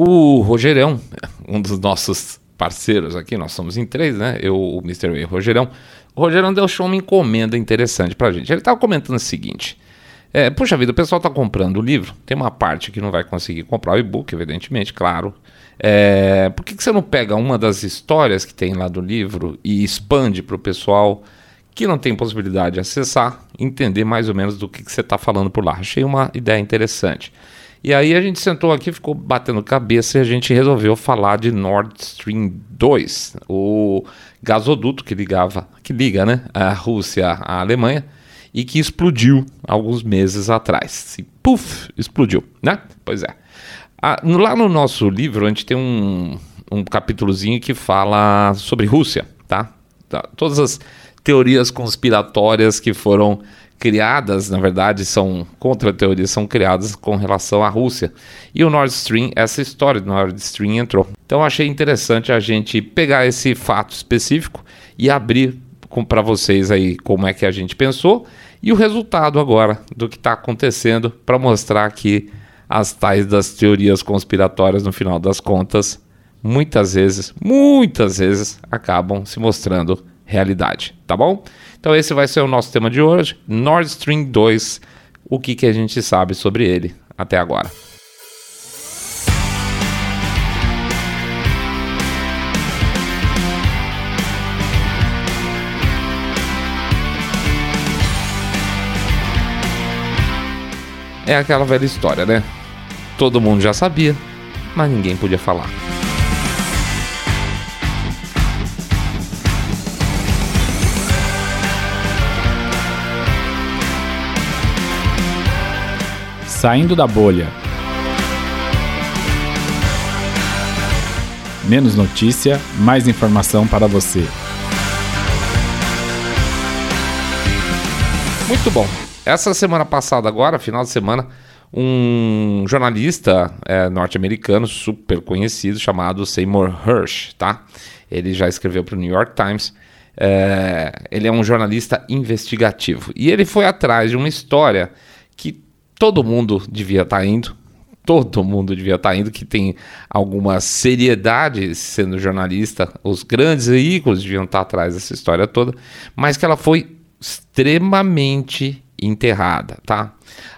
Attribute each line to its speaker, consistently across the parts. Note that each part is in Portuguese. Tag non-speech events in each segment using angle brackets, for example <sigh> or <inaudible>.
Speaker 1: O Rogerão, um dos nossos parceiros aqui, nós somos em três, né? Eu, o Mr. Way e o Rogerão. O Rogerão deixou uma encomenda interessante pra gente. Ele estava comentando o seguinte: é, Puxa vida, o pessoal está comprando o livro, tem uma parte que não vai conseguir comprar o e-book, evidentemente, claro. É, por que, que você não pega uma das histórias que tem lá do livro e expande para o pessoal que não tem possibilidade de acessar, entender mais ou menos do que, que você está falando por lá? Achei uma ideia interessante. E aí a gente sentou aqui, ficou batendo cabeça e a gente resolveu falar de Nord Stream 2, o gasoduto que ligava, que liga, né, a Rússia à Alemanha e que explodiu alguns meses atrás. E puf, explodiu, né? Pois é. Ah, lá no nosso livro a gente tem um, um capítulozinho que fala sobre Rússia, tá? tá? Todas as teorias conspiratórias que foram criadas, na verdade, são contra-teorias, são criadas com relação à Rússia. E o Nord Stream, essa história do Nord Stream entrou. Então achei interessante a gente pegar esse fato específico e abrir para vocês aí como é que a gente pensou e o resultado agora do que está acontecendo para mostrar que as tais das teorias conspiratórias, no final das contas, muitas vezes, muitas vezes, acabam se mostrando realidade, tá bom? Então esse vai ser o nosso tema de hoje, Nord Stream 2, o que, que a gente sabe sobre ele até agora. É aquela velha história, né? Todo mundo já sabia, mas ninguém podia falar.
Speaker 2: Saindo da bolha. Menos notícia, mais informação para você.
Speaker 1: Muito bom. Essa semana passada, agora, final de semana, um jornalista é, norte-americano super conhecido chamado Seymour Hersh, tá? Ele já escreveu para o New York Times. É, ele é um jornalista investigativo e ele foi atrás de uma história que todo mundo devia estar tá indo, todo mundo devia estar tá indo, que tem alguma seriedade sendo jornalista, os grandes veículos deviam estar tá atrás dessa história toda, mas que ela foi extremamente enterrada, tá?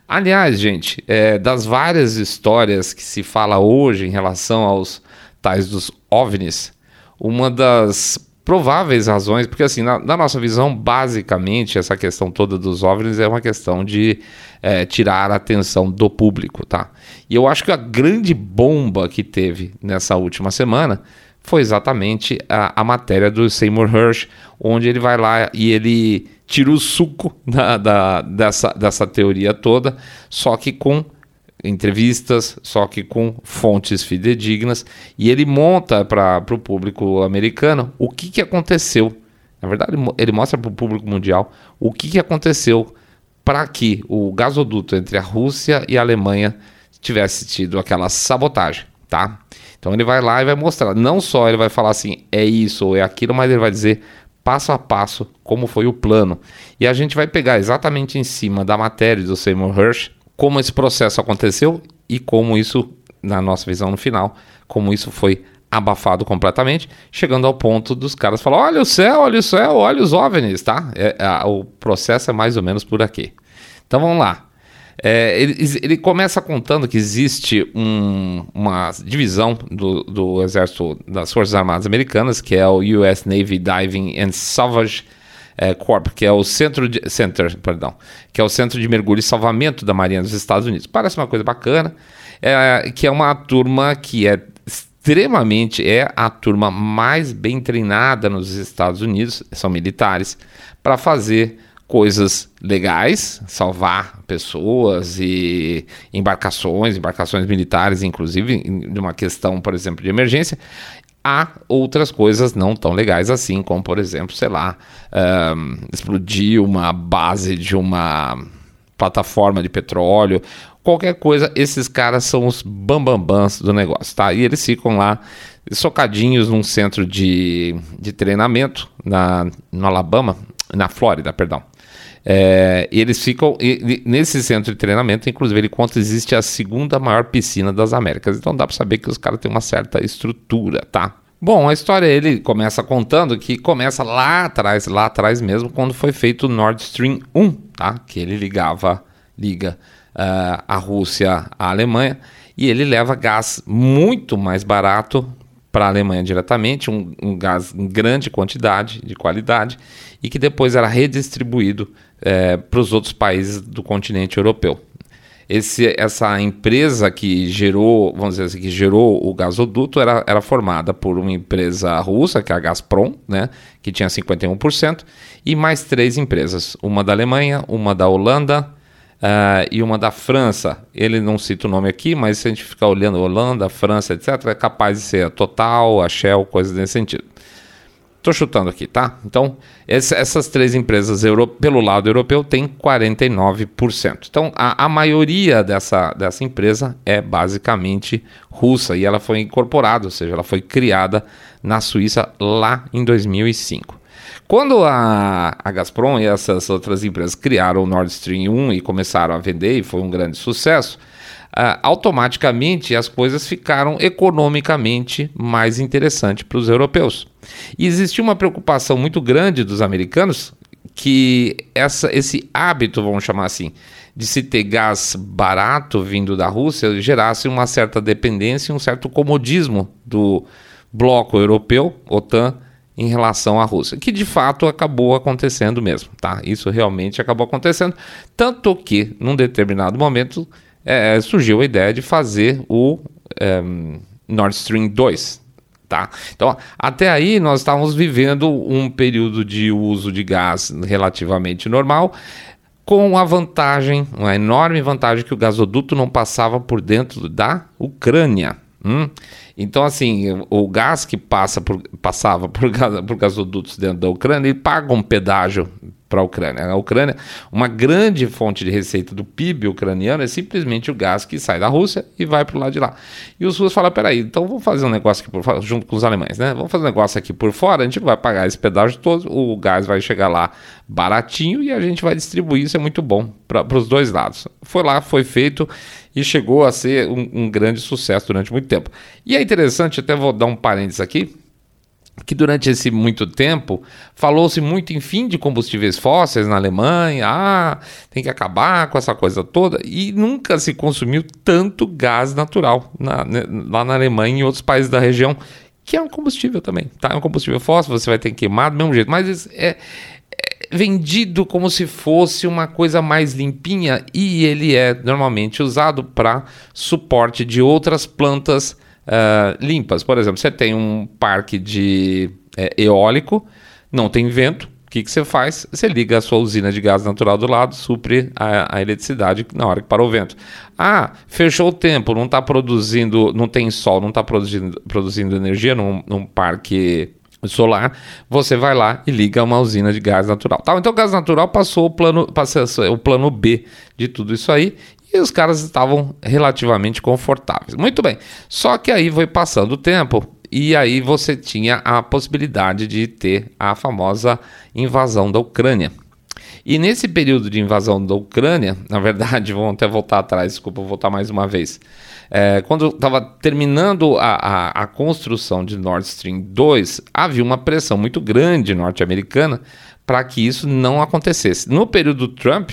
Speaker 1: Aliás, gente, é, das várias histórias que se fala hoje em relação aos tais dos OVNIs, uma das prováveis razões, porque assim, na, na, nossa visão, basicamente, essa questão toda dos OVNIs é uma questão de é, tirar a atenção do público, tá? E eu acho que a grande bomba que teve nessa última semana foi exatamente a, a matéria do Seymour Hersh, onde ele vai lá e ele tira o suco <laughs> da, da, dessa, dessa teoria toda, só que com entrevistas, só que com fontes fidedignas, e ele monta para o público americano o que, que aconteceu. Na verdade, ele mostra para o público mundial o que, que aconteceu para que o gasoduto entre a Rússia e a Alemanha tivesse tido aquela sabotagem, tá? Então ele vai lá e vai mostrar. Não só ele vai falar assim, é isso ou é aquilo, mas ele vai dizer passo a passo como foi o plano. E a gente vai pegar exatamente em cima da matéria do Seymour Hersh como esse processo aconteceu e como isso, na nossa visão no final, como isso foi abafado completamente, chegando ao ponto dos caras falar: olha o céu, olha o céu, olha os OVNIs, tá? É, é, o processo é mais ou menos por aqui. Então vamos lá. É, ele, ele, começa contando que existe um, uma divisão do, do, exército das Forças Armadas Americanas, que é o US Navy Diving and Salvage é, Corp, que é o centro de, center, perdão, que é o centro de mergulho e salvamento da Marinha dos Estados Unidos. Parece uma coisa bacana, é, que é uma turma que é extremamente é a turma mais bem treinada nos Estados Unidos, são militares, para fazer coisas legais, salvar pessoas e embarcações, embarcações militares, inclusive, de uma questão, por exemplo, de emergência. Há outras coisas não tão legais assim, como, por exemplo, sei lá, um, explodir uma base de uma plataforma de petróleo, qualquer coisa, esses caras são os bambambãs do negócio, tá? E eles ficam lá socadinhos num centro de, de treinamento na, no Alabama, na Flórida, perdão. É, e eles ficam. E, nesse centro de treinamento, inclusive, ele conta existe a segunda maior piscina das Américas. Então dá para saber que os caras têm uma certa estrutura, tá? Bom, a história ele começa contando que começa lá atrás, lá atrás mesmo, quando foi feito o Nord Stream 1, tá? Que ele ligava, liga uh, a Rússia à Alemanha e ele leva gás muito mais barato para a Alemanha diretamente, um, um, gás em grande quantidade, de qualidade, e que depois era redistribuído é, para os outros países do continente europeu. Esse, essa empresa que gerou, vamos dizer assim, que gerou o gasoduto era, era formada por uma empresa russa, que é a Gazprom, né, que tinha 51%, e mais três empresas, uma da Alemanha, uma da Holanda uh, e uma da França. Ele não cita o nome aqui, mas se a gente ficar olhando Holanda, França, etc., é capaz de ser a Total, a Shell, coisas nesse sentido. Estou chutando aqui, tá? Então, esse, essas três empresas euro, pelo lado europeu têm 49%. Então, a, a, maioria dessa, dessa empresa é basicamente russa e ela foi incorporada, ou seja, ela foi criada na Suíça lá em 2005. Quando a, a Gazprom e essas outras empresas criaram o Nord Stream 1 e começaram a vender, e foi um grande sucesso, uh, automaticamente as coisas ficaram economicamente mais interessantes para os europeus. E existia uma preocupação muito grande dos americanos que essa, esse hábito, vamos chamar assim, de se ter gás barato vindo da Rússia gerasse uma certa dependência e um certo comodismo do bloco europeu, OTAN, em relação à Rússia, que de fato acabou acontecendo mesmo, tá? Isso realmente acabou acontecendo, tanto que num determinado momento é, surgiu a ideia de fazer o é, Nord Stream 2, tá? Então, até aí nós estávamos vivendo um período de uso de gás relativamente normal, com a vantagem, uma enorme vantagem que o gasoduto não passava por dentro da Ucrânia. Hum? Então, assim, o gás que passa por, passava por, por gasodutos dentro da Ucrânia, ele paga um pedágio para a Ucrânia. A Ucrânia, uma grande fonte de receita do PIB ucraniano é simplesmente o gás que sai da Rússia e vai para o lado de lá. E os russos falam: peraí, então vamos fazer um negócio aqui por junto com os alemães, né? Vamos fazer um negócio aqui por fora, a gente vai pagar esse pedágio todo, o gás vai chegar lá baratinho e a gente vai distribuir. Isso é muito bom para os dois lados. Foi lá, foi feito e chegou a ser um, um grande sucesso durante muito tempo. E é interessante, até vou dar um parênteses aqui que durante esse muito tempo falou-se muito em fim de combustíveis fósseis na Alemanha, ah, tem que acabar com essa coisa toda, e nunca se consumiu tanto gás natural na, né, lá na Alemanha e em outros países da região, que é um combustível também, tá? É um combustível fóssil, você vai ter que do mesmo jeito, mas é, é vendido como se fosse uma coisa mais limpinha e ele é normalmente usado para suporte de outras plantas uh, limpas. Por exemplo, você tem um parque de é, eólico, não tem vento, o que, que você faz? Você liga a sua usina de gás natural do lado, supre a, a eletricidade na hora que para o vento. Ah, fechou o tempo, não está produzindo, não tem sol, não está produzindo, produzindo energia num, num parque solar, você vai lá e liga uma usina de gás natural. Tá? Então o gás natural passou o plano, passou o plano B de tudo isso aí e os caras estavam relativamente confortáveis. Muito bem. Só que aí foi passando o tempo e aí você tinha a possibilidade de ter a famosa invasão da Ucrânia. E nesse período de invasão da Ucrânia, <laughs> na verdade, vamos até voltar atrás, desculpa, voltar mais uma vez. É, quando estava terminando a, a, a, construção de Nord Stream 2, havia uma pressão muito grande norte-americana para que isso não acontecesse. No período Trump,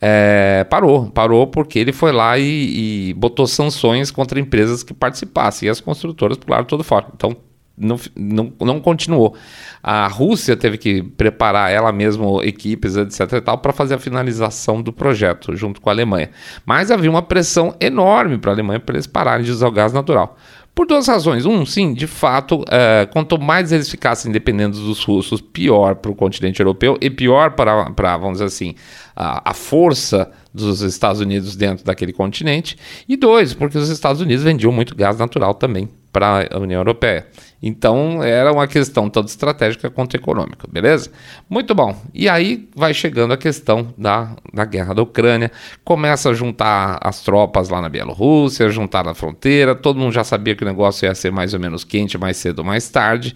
Speaker 1: é, parou. Parou porque ele foi lá e, e, botou sanções contra empresas que participassem. E as construtoras pularam todo fora. Então, não, não, não continuou. A Rússia teve que preparar ela mesma, equipes, etc. para fazer a finalização do projeto junto com a Alemanha. Mas havia uma pressão enorme para a Alemanha para eles pararem de usar o gás natural. Por duas razões. Um, sim, de fato, é, quanto mais eles ficassem dependendo dos russos, pior para o continente europeu e pior para, para vamos dizer assim, a, a, força dos Estados Unidos dentro daquele continente. E dois, porque os Estados Unidos vendiam muito gás natural também para a União Europeia. Então era uma questão tanto estratégica quanto econômica, beleza? Muito bom. E aí vai chegando a questão da, da guerra da Ucrânia, começa a juntar as tropas lá na Bielorrússia, juntar na fronteira, todo mundo já sabia que o negócio ia ser mais ou menos quente mais cedo ou mais tarde,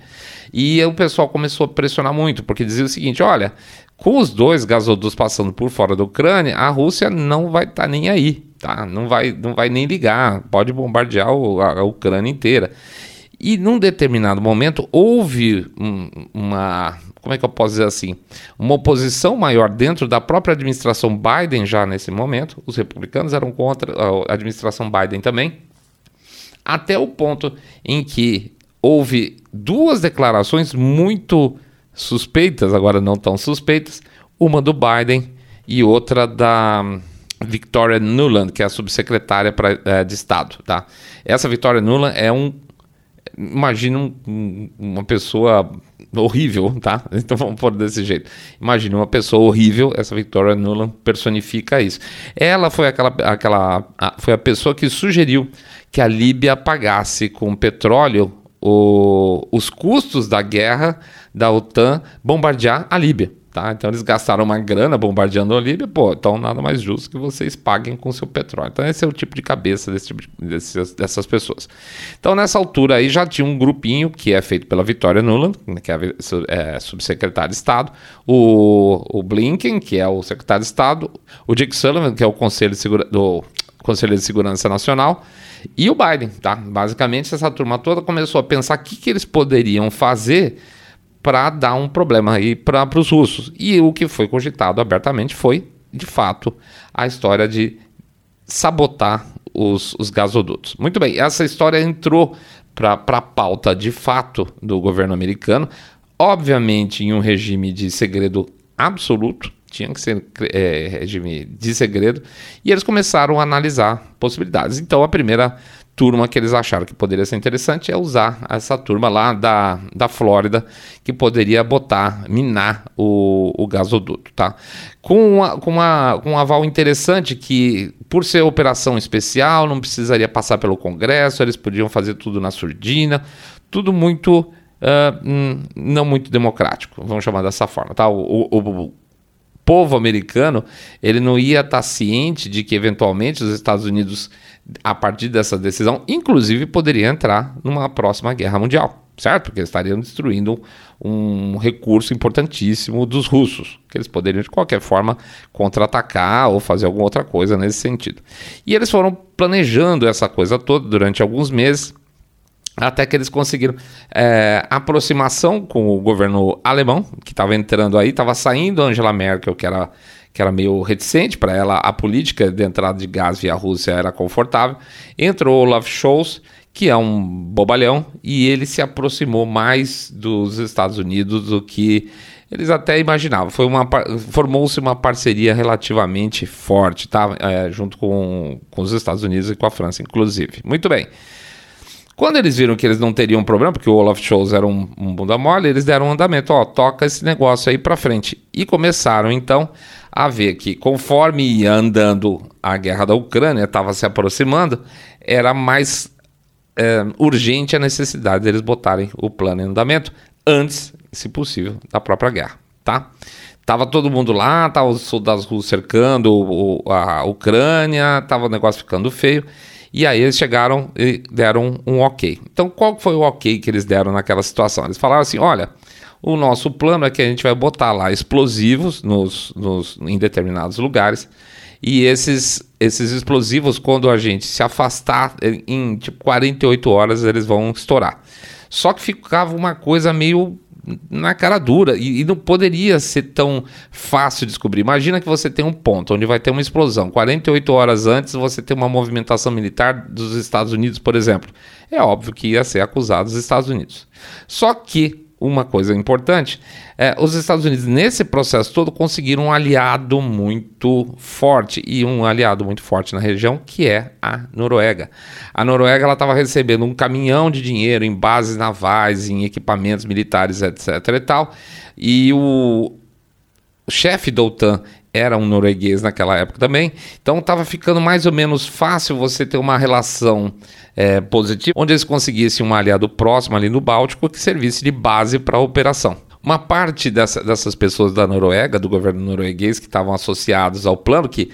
Speaker 1: e o pessoal começou a pressionar muito, porque dizia o seguinte: olha, Com os dois gasodutos passando por fora da Ucrânia, a Rússia não vai estar tá nem aí, tá? Não vai, não vai nem ligar, pode bombardear o, a, a, Ucrânia inteira. E num determinado momento houve um, uma, como é que eu posso dizer assim, uma oposição maior dentro da própria administração Biden já nesse momento. Os republicanos eram contra a administração Biden também, até o ponto em que houve duas declarações muito suspeitas, agora não tão suspeitas, uma do Biden e outra da Victoria Nuland, que é a subsecretária pra, é, de Estado. Tá? Essa Victoria Nuland é um. Imagina um, uma pessoa horrível, tá? <laughs> Então vamos pôr desse jeito. Imagina uma pessoa horrível, essa Victoria Nuland personifica isso. Ela foi aquela, aquela a, foi a pessoa que sugeriu que a Líbia pagasse com petróleo o, os custos da guerra da OTAN bombardear a Líbia. Tá? Então eles gastaram uma grana bombardeando a Líbia, pô, então nada mais justo que vocês paguem com seu petróleo. Então esse é o tipo de cabeça desse tipo de, desses, dessas pessoas. Então nessa altura aí já tinha um grupinho que é feito pela Vitória Nuland, que é, é subsecretário de Estado, o, o, Blinken, que é o secretário de Estado, o Jake Sullivan, que é o conselho de segura, do Conselho de Segurança Nacional, e o Biden, tá? Basicamente, essa turma toda começou a pensar o que, que eles poderiam fazer para dar um problema aí para os russos. E o que foi cogitado abertamente foi, de fato, a história de sabotar os, os gasodutos. Muito bem, essa história entrou para a pauta de fato do governo americano, obviamente em um regime de segredo absoluto, tinha que ser é, regime de segredo, e eles começaram a analisar possibilidades. Então, a primeira turma que eles acharam que poderia ser interessante é usar essa turma lá da, da Flórida, que poderia botar, minar o, o gasoduto, tá? Com, uma, com, uma, com um aval interessante que, por ser operação especial, não precisaria passar pelo Congresso, eles podiam fazer tudo na surdina, tudo muito... Uh, não muito democrático, vamos chamar dessa forma, tá? O, o, o povo americano ele não ia estar tá ciente de que eventualmente os Estados Unidos, a partir dessa decisão, inclusive poderia entrar numa próxima guerra mundial, certo? Porque eles estariam destruindo um recurso importantíssimo dos russos, que eles poderiam de qualquer forma contra-atacar ou fazer alguma outra coisa nesse sentido. E eles foram planejando essa coisa toda durante alguns meses até que eles conseguiram é, aproximação com o governo alemão, que estava entrando aí, estava saindo Angela Merkel, que era, que era meio reticente para ela, a política de entrada de gás via Rússia era confortável. Entrou Olaf Scholz, que é um bobalhão, e ele se aproximou mais dos Estados Unidos do que eles até imaginavam. Foi uma formou-se uma parceria relativamente forte, tá? É, junto com, com os Estados Unidos e com a França, inclusive. Muito bem. Quando eles viram que eles não teriam problema, porque o Olaf Scholz era um, um bunda mole, eles deram um andamento, ó, toca esse negócio aí para frente. E começaram então a ver que conforme ia andando a guerra da Ucrânia, estava se aproximando, era mais é, urgente a necessidade deles botarem o plano em andamento antes, se possível, da própria guerra, tá? Tava todo mundo lá, tava os soldados russos cercando a Ucrânia, tava o negócio ficando feio. E aí eles chegaram e deram um, ok. Então, qual foi o ok que eles deram naquela situação? Eles falaram assim: olha, o nosso plano é que a gente vai botar lá explosivos nos, nos, em determinados lugares. E esses, esses explosivos, quando a gente se afastar, em tipo 48 horas eles vão estourar. Só que ficava uma coisa meio na cara dura e, e, não poderia ser tão fácil descobrir. Imagina que você tem um ponto onde vai ter uma explosão. 48 horas antes você tem uma movimentação militar dos Estados Unidos, por exemplo. É óbvio que ia ser acusado os Estados Unidos. Só que uma coisa importante, é, os Estados Unidos, nesse processo todo, conseguiram um aliado muito forte, e um aliado muito forte na região, que é a Noruega. A Noruega estava recebendo um caminhão de dinheiro em bases navais, em equipamentos militares, etc. e tal, e o, o chefe da OTAN era um norueguês naquela época também, então estava ficando mais ou menos fácil você ter uma relação é, positiva, onde eles conseguissem um aliado próximo ali no Báltico que servisse de base para a operação. Uma parte dessa, dessas pessoas da Noruega, do governo norueguês, que estavam associados ao plano, que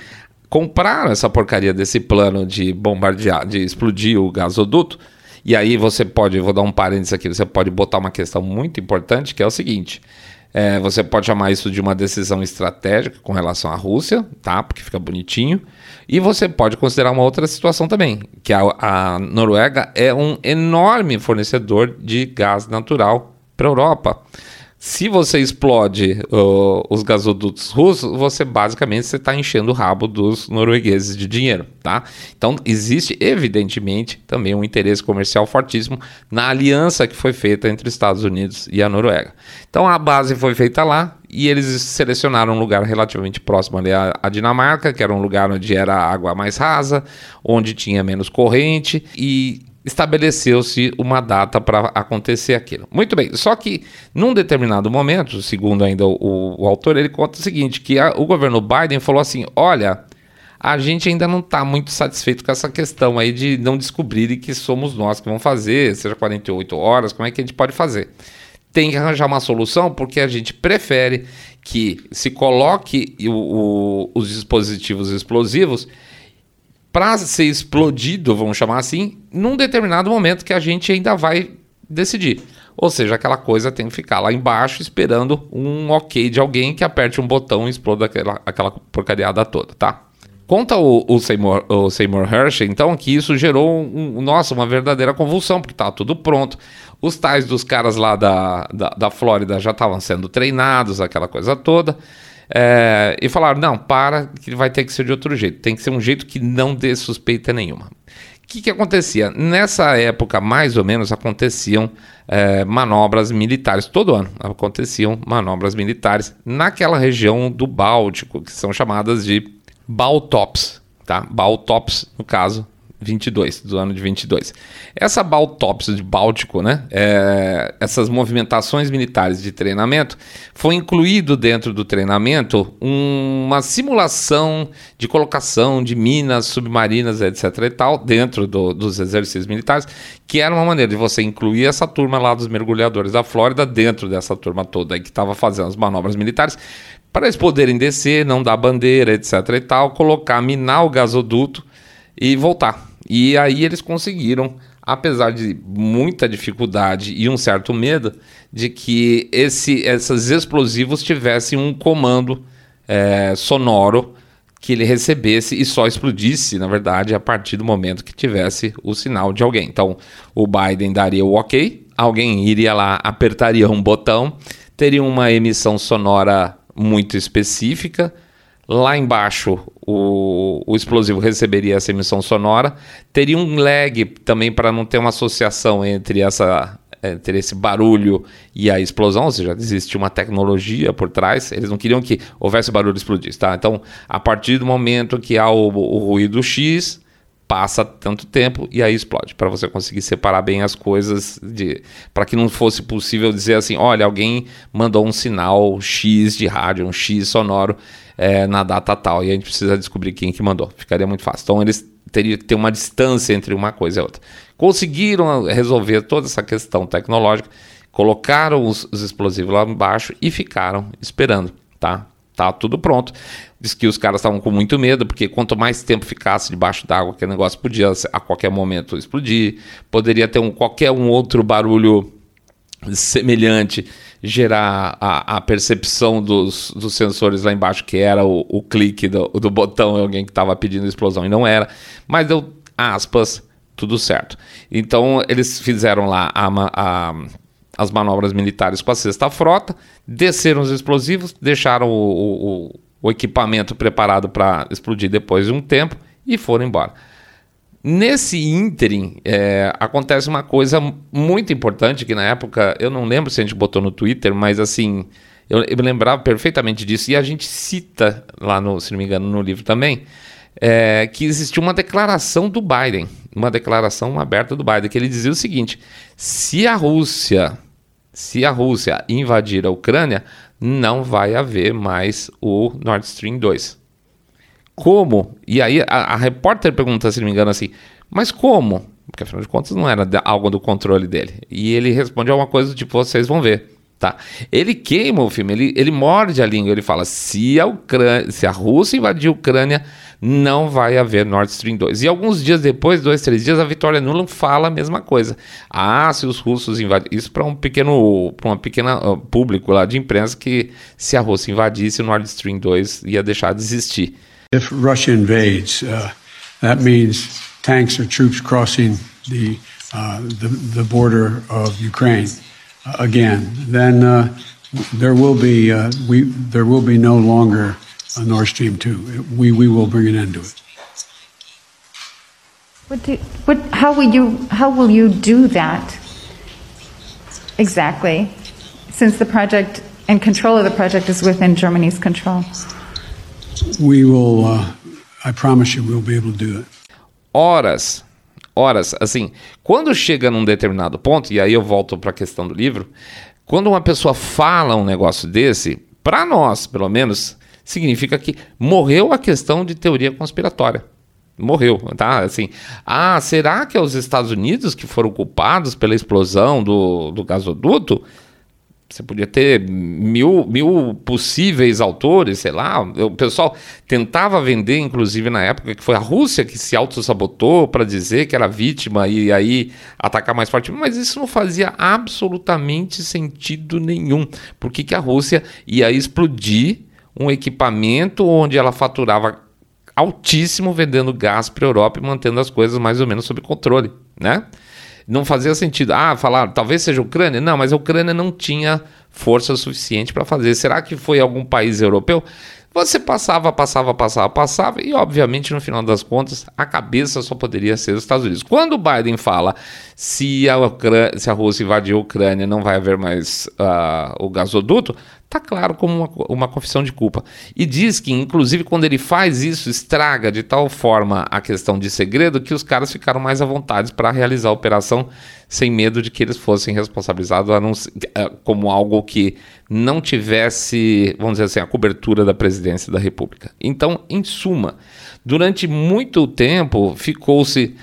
Speaker 1: compraram essa porcaria desse plano de bombardear, de explodir o gasoduto, e aí você pode, vou dar um parênteses aqui, você pode botar uma questão muito importante, que é o seguinte: É, você pode chamar isso de uma decisão estratégica com relação à Rússia, tá? Porque fica bonitinho. E você pode considerar uma outra situação também, que a, a Noruega é um enorme fornecedor de gás natural para a Europa se você explode uh, os gasodutos russos, você basicamente está enchendo o rabo dos noruegueses de dinheiro, tá? Então existe evidentemente também um interesse comercial fortíssimo na aliança que foi feita entre os Estados Unidos e a Noruega. Então a base foi feita lá e eles selecionaram um lugar relativamente próximo ali à Dinamarca, que era um lugar onde era água mais rasa, onde tinha menos corrente e estabeleceu-se uma data para acontecer aquilo. Muito bem, só que num determinado momento, segundo ainda o, o autor, ele conta o seguinte, que a, o governo Biden falou assim, olha, a gente ainda não está muito satisfeito com essa questão aí de não descobrirem que somos nós que vamos fazer, seja 48 horas, como é que a gente pode fazer? Tem que arranjar uma solução porque a gente prefere que se coloque o, o, os dispositivos explosivos para ser explodido, vamos chamar assim, num determinado momento que a gente ainda vai decidir. Ou seja, aquela coisa tem que ficar lá embaixo esperando um ok de alguém que aperte um botão e exploda aquela, aquela porcariada toda, tá? Conta o, o, Seymour, o Seymour Hershey, então, que isso gerou, um, nossa, uma verdadeira convulsão, porque tá tudo pronto. Os tais dos caras lá da, da, da Flórida já estavam sendo treinados, aquela coisa toda. É, e falaram: não, para, que vai ter que ser de outro jeito. Tem que ser um jeito que não dê suspeita nenhuma. O que, que acontecia? Nessa época, mais ou menos, aconteciam é, manobras militares. Todo ano aconteciam manobras militares naquela região do Báltico, que são chamadas de Baltops. Tá? Baltops, no caso, 22, do ano de 22. Essa Baltops de Báltico, né, é, essas movimentações militares de treinamento, foi incluído dentro do treinamento uma simulação de colocação de minas submarinas, etc. e tal, dentro do, dos exercícios militares, que era uma maneira de você incluir essa turma lá dos mergulhadores da Flórida dentro dessa turma toda aí que estava fazendo as manobras militares, para eles poderem descer, não dar bandeira, etc. e tal, colocar, minar o gasoduto e voltar. E aí eles conseguiram, apesar de muita dificuldade e um certo medo, de que esse, esses explosivos tivessem um comando é, sonoro que ele recebesse e só explodisse, na verdade, a partir do momento que tivesse o sinal de alguém. Então, o Biden daria o ok, alguém iria lá, apertaria um botão, teria uma emissão sonora muito específica, Lá embaixo, o, o, explosivo receberia essa emissão sonora. Teria um lag também para não ter uma associação entre, essa, entre esse barulho e a explosão, ou seja, existe uma tecnologia por trás. Eles não queriam que houvesse barulho explodisse. Tá? Então, a partir do momento que há o, o ruído X, passa tanto tempo e aí explode, para você conseguir separar bem as coisas, para que não fosse possível dizer assim, olha, alguém mandou um sinal X de rádio, um X sonoro é, na data tal, e a gente precisa descobrir quem que mandou. Ficaria muito fácil. Então eles teriam que ter uma distância entre uma coisa e outra. Conseguiram resolver toda essa questão tecnológica, colocaram os, os explosivos lá embaixo e ficaram esperando, tá? Tá tudo pronto. Diz que os caras estavam com muito medo, porque quanto mais tempo ficasse debaixo d'água, aquele negócio podia a qualquer momento explodir, poderia ter um, qualquer um outro barulho semelhante gerar a, a percepção dos, dos, sensores lá embaixo, que era o, o clique do, do botão, alguém que estava pedindo explosão e não era, mas deu aspas, tudo certo. Então eles fizeram lá a, a, as manobras militares com a sexta frota, desceram os explosivos, deixaram o, o, o equipamento preparado para explodir depois de um tempo e foram embora. Nesse ínterim, é, acontece uma coisa muito importante que na época, eu não lembro se a gente botou no Twitter, mas assim, eu, eu lembrava perfeitamente disso, e a gente cita lá, no, se não me engano, no livro também, é, que existiu uma declaração do Biden, uma declaração aberta do Biden, que ele dizia o seguinte: se a Rússia, se a Rússia invadir a Ucrânia, não vai haver mais o Nord Stream 2. Como? E aí a, a, repórter pergunta, se não me engano, assim, mas como? Porque afinal de contas não era algo do controle dele. E ele responde alguma coisa tipo, vocês vão ver. Tá. Ele queima o filme, ele, ele morde a língua, ele fala: se a, Ucrânia, se a Rússia invadir a Ucrânia, não vai haver Nord Stream 2. E alguns dias depois, dois, três dias, a Vitória Nuland fala a mesma coisa. Ah, se os russos invadirem. Isso para um pequeno, para uma pequena uh, público lá de imprensa que se a Rússia invadisse, o Nord Stream 2 ia deixar de existir.
Speaker 3: If Russia invades, uh, that means tanks or troops crossing the, uh, the, the border of Ukraine uh, again. Then uh, there will be uh, we there will be no longer a Nord Stream two. We we will bring an end to it.
Speaker 4: What do, what, how will you how will you do that exactly? Since the project and control of the project is within Germany's control.
Speaker 3: We will. Uh, I promise you, we'll be able to do it.
Speaker 1: Horas, horas, assim, quando chega num determinado ponto, e aí eu volto para a questão do livro, quando uma pessoa fala um negócio desse, para nós, pelo menos, significa que morreu a questão de teoria conspiratória. Morreu, tá? Assim, ah, será que é os Estados Unidos que foram culpados pela explosão do, do gasoduto? Você podia ter mil, mil possíveis autores, sei lá. O pessoal tentava vender, inclusive na época, que foi a Rússia que se auto-sabotou para dizer que era vítima e aí atacar mais forte. Mas isso não fazia absolutamente sentido nenhum. Por que, que a Rússia ia explodir um equipamento onde ela faturava altíssimo vendendo gás para a Europa e mantendo as coisas mais ou menos sob controle, né? Não fazia sentido. Ah, falar, talvez seja a Ucrânia. Não, mas a Ucrânia não tinha força suficiente para fazer. Será que foi algum país europeu? Você passava, passava, passava, passava, e obviamente no final das contas a cabeça só poderia ser os Estados Unidos. Quando o Biden fala se a, Ucrânia, se a Rússia invadir a Ucrânia não vai haver mais uh, o gasoduto, tá claro como uma, uma confissão de culpa. E diz que, inclusive, quando ele faz isso, estraga de tal forma a questão de segredo que os caras ficaram mais à vontade para realizar a operação sem medo de que eles fossem responsabilizados eh, como algo que não tivesse, vamos dizer assim, a cobertura da presidência da República. Então, em suma, durante muito tempo ficou-se,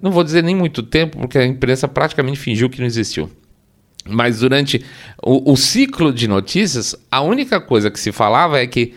Speaker 1: não vou dizer nem muito tempo, porque a imprensa praticamente fingiu que não existiu. Mas durante o, o ciclo de notícias, a única coisa que se falava é que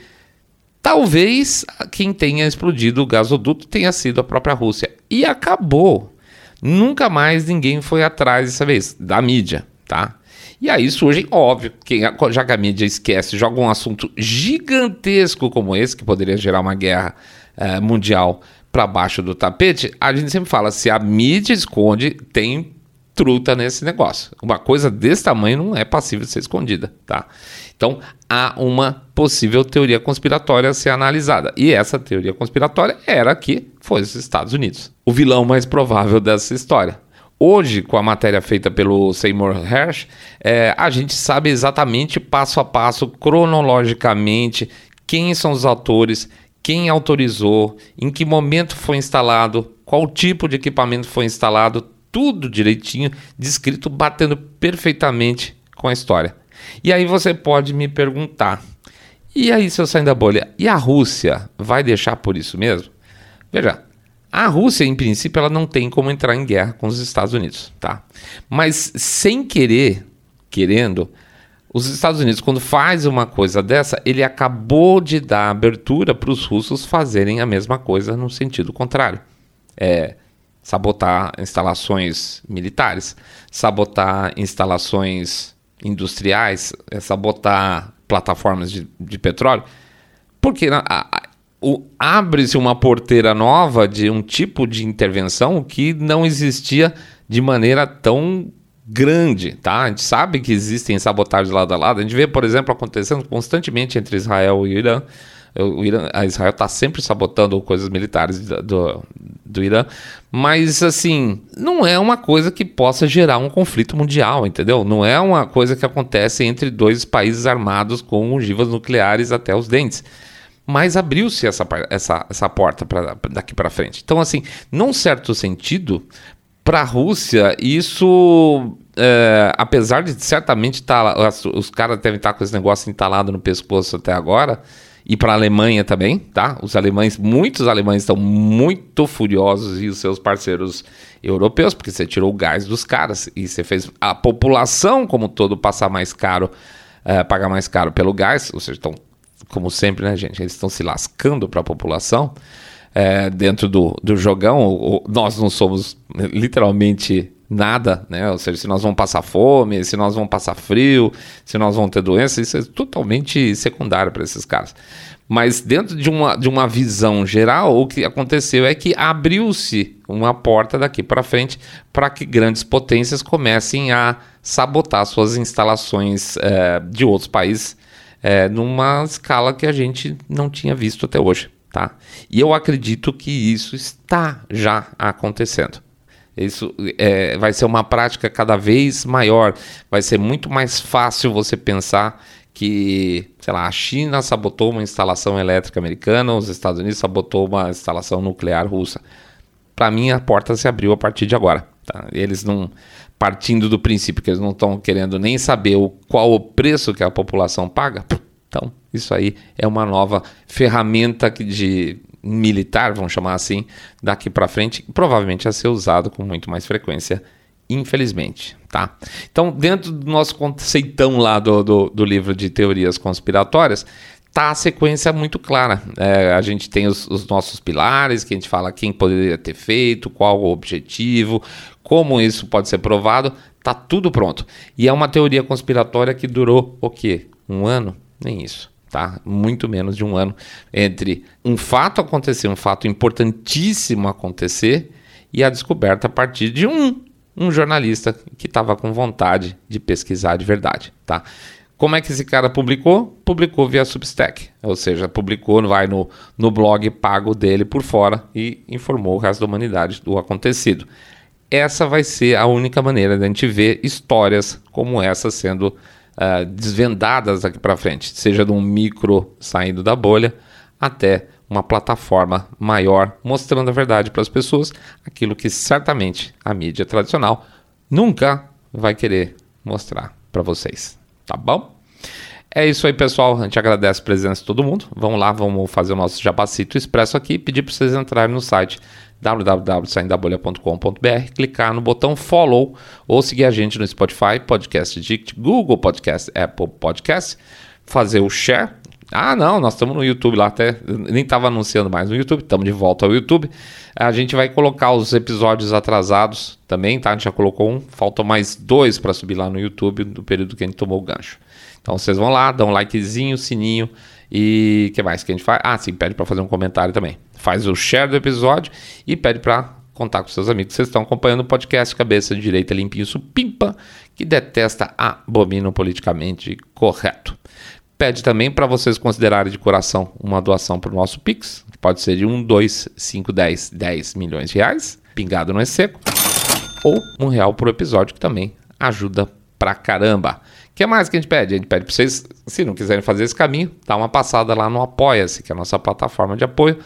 Speaker 1: talvez quem tenha explodido o gasoduto tenha sido a própria Rússia. E acabou. Nunca mais ninguém foi atrás dessa vez, da mídia, tá? E aí surge, óbvio, que já que a mídia esquece, joga um assunto gigantesco como esse, que poderia gerar uma guerra é, mundial para baixo do tapete, a gente sempre fala: se a mídia esconde, tem truta nesse negócio. Uma coisa desse tamanho não é passível de ser escondida, tá? Então, há uma possível teoria conspiratória a ser analisada. E essa teoria conspiratória era que foi os Estados Unidos. O vilão mais provável dessa história. Hoje, com a matéria feita pelo Seymour Hersh, é, a gente sabe exatamente passo a passo, cronologicamente, quem são os autores, quem autorizou, em que momento foi instalado, qual tipo de equipamento foi instalado, tudo direitinho, descrito, batendo perfeitamente com a história. E aí você pode me perguntar: e aí, se eu sair da bolha, e a Rússia vai deixar por isso mesmo? Veja, a Rússia, em princípio, ela não tem como entrar em guerra com os Estados Unidos, tá? Mas sem querer, querendo, os Estados Unidos, quando faz uma coisa dessa, ele acabou de dar abertura para os russos fazerem a mesma coisa no sentido contrário. É, sabotar instalações militares, sabotar instalações industriais, é sabotar plataformas de, de petróleo, porque abre-se uma porteira nova de um tipo de intervenção que não existia de maneira tão grande, tá? A gente sabe que existem sabotagens lado a lado. A gente vê, por exemplo, acontecendo constantemente entre Israel e Irã. O Irã, a Israel está sempre sabotando coisas militares do, do Irã, mas assim, não é uma coisa que possa gerar um conflito mundial, entendeu? Não é uma coisa que acontece entre dois países armados com ogivas nucleares até os dentes. Mas abriu-se essa, essa, essa porta pra, daqui para frente. Então, assim, num certo sentido, para a Rússia, isso, é, apesar de certamente. Tá, os caras devem estar tá com esse negócio entalado no pescoço até agora e para a Alemanha também, tá? Os alemães, muitos alemães estão muito furiosos e os seus parceiros europeus, porque você tirou o gás dos caras e você fez a população como todo passar mais caro, uh, pagar mais caro pelo gás, ou seja, estão como sempre, né, gente? Eles estão se lascando para a população é, dentro do, do jogão. Nós não somos literalmente nada, né? Ou seja, se nós vamos passar fome, se nós vamos passar frio, se nós vamos ter doença, isso é totalmente secundário para esses caras. Mas dentro de uma, de uma visão geral, o que aconteceu é que abriu-se uma porta daqui para frente para que grandes potências comecem a sabotar suas instalações é, de outros países é, numa escala que a gente não tinha visto até hoje. Tá? E eu acredito que isso está já acontecendo. Isso é, vai ser uma prática cada vez maior. Vai ser muito mais fácil você pensar que, sei lá, a China sabotou uma instalação elétrica americana, os Estados Unidos sabotou uma instalação nuclear russa. Para mim, a porta se abriu a partir de agora. Tá? Eles não, partindo do princípio que eles não estão querendo nem saber o, qual o preço que a população paga. Então, isso aí é uma nova ferramenta de militar, vamos chamar assim, daqui para frente, provavelmente a ser usado com muito mais frequência, infelizmente, tá? Então, dentro do nosso conceitão lá do, do, do livro de teorias conspiratórias, tá a sequência muito clara. É, a gente tem os, os, nossos pilares, que a gente fala quem poderia ter feito, qual o objetivo, como isso pode ser provado, tá tudo pronto. E é uma teoria conspiratória que durou o quê? Um ano? Nem isso tá? Muito menos de um ano entre um fato acontecer, um fato importantíssimo acontecer e a descoberta a partir de um, um jornalista que estava com vontade de pesquisar de verdade, tá? Como é que esse cara publicou? Publicou via Substack, ou seja, publicou, vai no, no blog pago dele por fora e informou o resto da humanidade do acontecido. Essa vai ser a única maneira de a gente ver histórias como essa sendo uh, desvendadas daqui para frente, seja de um micro saindo da bolha até uma plataforma maior mostrando a verdade para as pessoas, aquilo que certamente a mídia tradicional nunca vai querer mostrar para vocês, tá bom? É isso aí, pessoal. A gente agradece a presença de todo mundo. Vamos lá, vamos fazer o nosso jabacito expresso aqui. Pedir para vocês entrarem no site www.saindabolha.com.br, clicar no botão follow ou seguir a gente no Spotify, Podcast Dict, Google Podcast, Apple Podcast, fazer o share. Ah, não, nós estamos no YouTube lá, até nem estava anunciando mais no YouTube, estamos de volta ao YouTube. A gente vai colocar os episódios atrasados também, tá? A gente já colocou um, faltam mais dois para subir lá no YouTube do período que a gente tomou o gancho. Então vocês vão lá, dão um likezinho, sininho e que mais que a gente faz? Ah, sim, pede para fazer um comentário também. Faz o share do episódio e pede para contar com seus amigos. Vocês estão acompanhando o podcast Cabeça de Direita Limpinho Supimpa, que detesta abomina politicamente correto. Pede também para vocês considerarem de coração uma doação para o nosso Pix, que pode ser de 1, 2, 5, 10, 10 milhões de reais, pingado não é seco, ou um real por episódio, que também ajuda pra caramba que mais que a gente pede? A gente pede para vocês, se não quiserem fazer esse caminho, dá uma passada lá no Apoia-se, que é a nossa plataforma de apoio,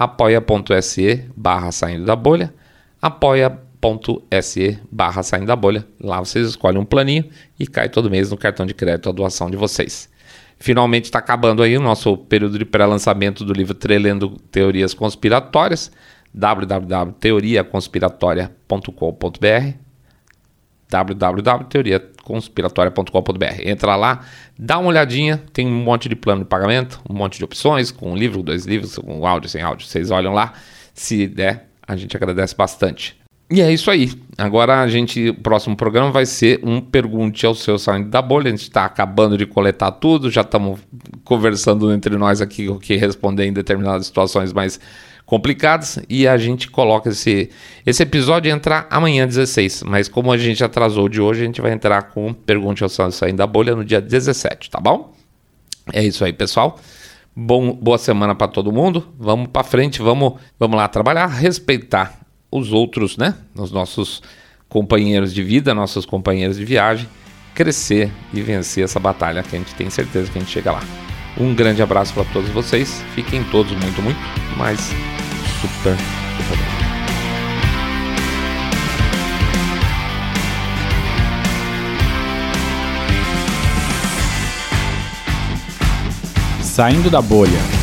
Speaker 1: apoia.se barra saindo da bolha, apoia.se barra saindo da bolha. Lá vocês escolhem um planinho e cai todo mês no cartão de crédito a doação de vocês. Finalmente está acabando aí o nosso período de pré-lançamento do livro Trelendo Teorias Conspiratórias, www.teoriaconspiratoria.com.br www.teoriaconspiratoria.com.br. Entra lá, dá uma olhadinha, tem um monte de plano de pagamento, um monte de opções, com um livro, dois livros, com áudio, sem áudio. Vocês olham lá, se der, a gente agradece bastante. E é isso aí. Agora a gente, o próximo programa vai ser um pergunte ao seu saindo da bolha. A gente está acabando de coletar tudo, já estamos conversando entre nós aqui o que responder em determinadas situações, mas complicadas e a gente coloca esse esse episódio entrar amanhã 16, mas como a gente atrasou de hoje, a gente vai entrar com pergunte ao saindo da bolha no dia 17, tá bom? É isso aí, pessoal. Bom, boa semana para todo mundo. Vamos para frente, vamos, vamos lá trabalhar, respeitar os outros, né? Os nossos companheiros de vida, nossos companheiros de viagem, crescer e vencer essa batalha que a gente tem certeza que a gente chega lá. Um grande abraço para todos vocês. Fiquem todos muito, muito mais super.
Speaker 2: Saindo da bolha.